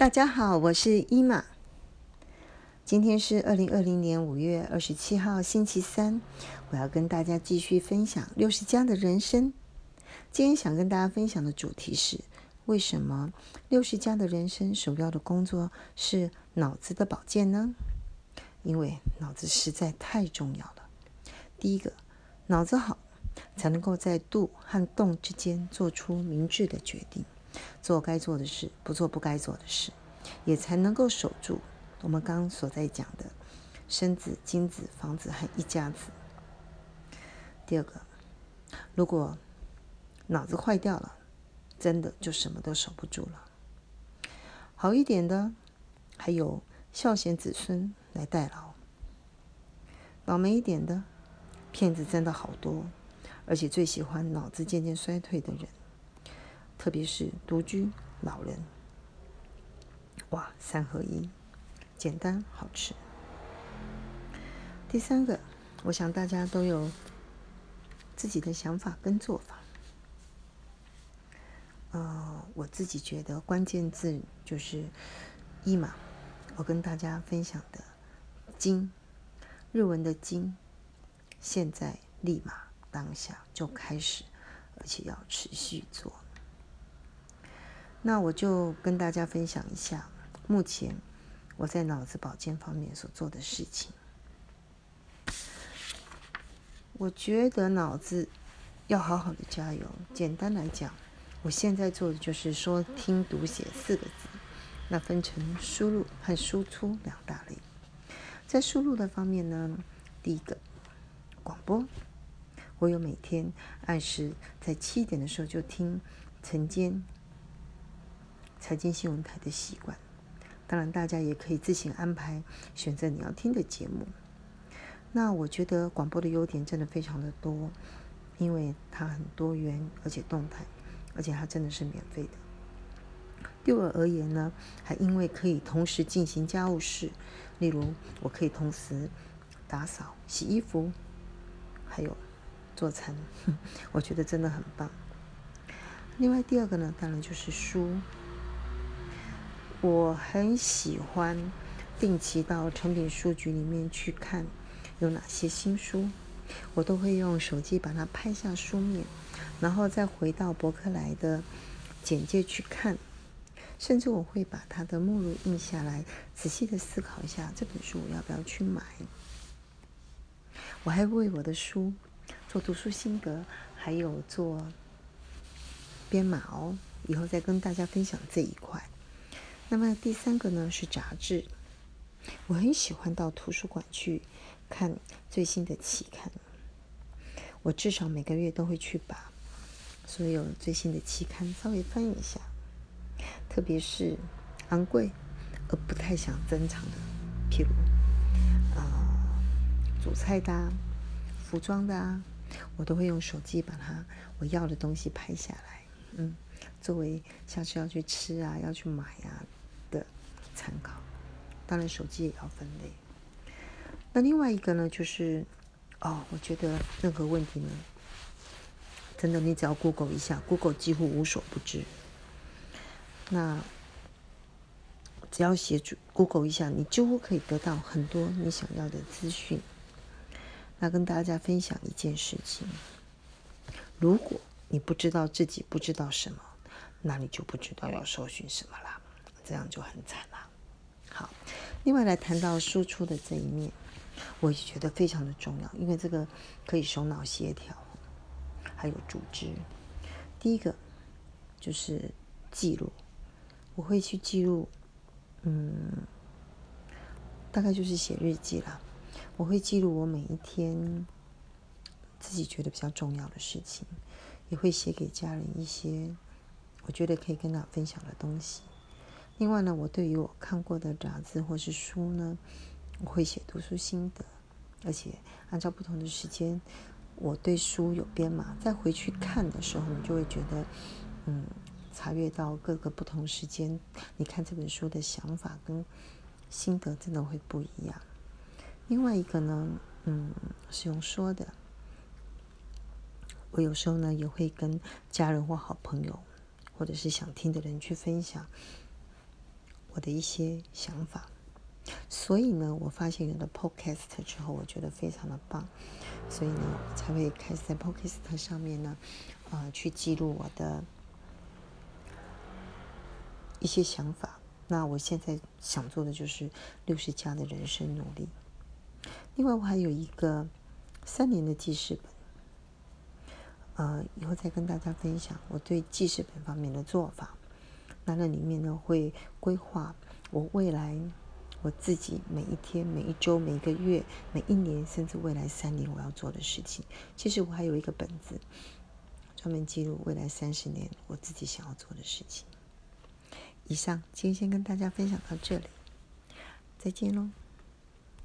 大家好，我是伊玛。今天是二零二零年五月二十七号，星期三。我要跟大家继续分享六十加的人生。今天想跟大家分享的主题是：为什么六十加的人生首要的工作是脑子的保健呢？因为脑子实在太重要了。第一个，脑子好，才能够在度和动之间做出明智的决定。做该做的事，不做不该做的事，也才能够守住我们刚所在讲的生子、金子、房子和一家子。第二个，如果脑子坏掉了，真的就什么都守不住了。好一点的，还有孝贤子孙来代劳；倒霉一点的，骗子真的好多，而且最喜欢脑子渐渐衰退的人。特别是独居老人，哇，三合一，简单好吃。第三个，我想大家都有自己的想法跟做法。呃，我自己觉得关键字就是一嘛，我跟大家分享的“今”，日文的“今”，现在立马当下就开始，而且要持续做。那我就跟大家分享一下，目前我在脑子保健方面所做的事情。我觉得脑子要好好的加油。简单来讲，我现在做的就是说听读写四个字，那分成输入和输出两大类。在输入的方面呢，第一个广播，我有每天按时在七点的时候就听晨间。财经新闻台的习惯，当然大家也可以自行安排选择你要听的节目。那我觉得广播的优点真的非常的多，因为它很多元而且动态，而且它真的是免费的。对我而言呢，还因为可以同时进行家务事，例如我可以同时打扫、洗衣服，还有做餐，我觉得真的很棒。另外第二个呢，当然就是书。我很喜欢定期到成品书局里面去看有哪些新书，我都会用手机把它拍下书面，然后再回到博客来的简介去看，甚至我会把它的目录印下来，仔细的思考一下这本书我要不要去买。我还为我的书做读书心得，还有做编码哦，以后再跟大家分享这一块。那么第三个呢是杂志，我很喜欢到图书馆去看最新的期刊，我至少每个月都会去把所有最新的期刊稍微翻一下，特别是昂贵而不太想珍藏的，譬如啊主菜的、服装的啊，我都会用手机把它我要的东西拍下来，嗯，作为下次要去吃啊、要去买啊。的参考，当然手机也要分类。那另外一个呢，就是哦，我觉得任何问题呢，真的你只要 Google 一下，Google 几乎无所不知。那只要协助 Google 一下，你几乎可以得到很多你想要的资讯。那跟大家分享一件事情：如果你不知道自己不知道什么，那你就不知道要搜寻什么啦。这样就很惨了。好，另外来谈到输出的这一面，我也觉得非常的重要，因为这个可以手脑协调，还有组织。第一个就是记录，我会去记录，嗯，大概就是写日记啦。我会记录我每一天自己觉得比较重要的事情，也会写给家人一些我觉得可以跟他分享的东西。另外呢，我对于我看过的杂志或是书呢，我会写读书心得，而且按照不同的时间，我对书有编码，再回去看的时候，你就会觉得，嗯，查阅到各个不同时间，你看这本书的想法跟心得真的会不一样。另外一个呢，嗯，是用说的，我有时候呢也会跟家人或好朋友，或者是想听的人去分享。我的一些想法。所以呢，我发现有了 Podcast 之后，我觉得非常的棒，所以呢，才会开始在 Podcast 上面呢，呃，去记录我的一些想法。那我现在想做的就是六十加的人生努力。另外，我还有一个三年的记事本，呃，以后再跟大家分享我对记事本方面的做法。那那里面呢，会规划我未来。我自己每一天、每一周、每一个月、每一年，甚至未来三年我要做的事情，其实我还有一个本子，专门记录未来三十年我自己想要做的事情。以上，今天先跟大家分享到这里，再见喽。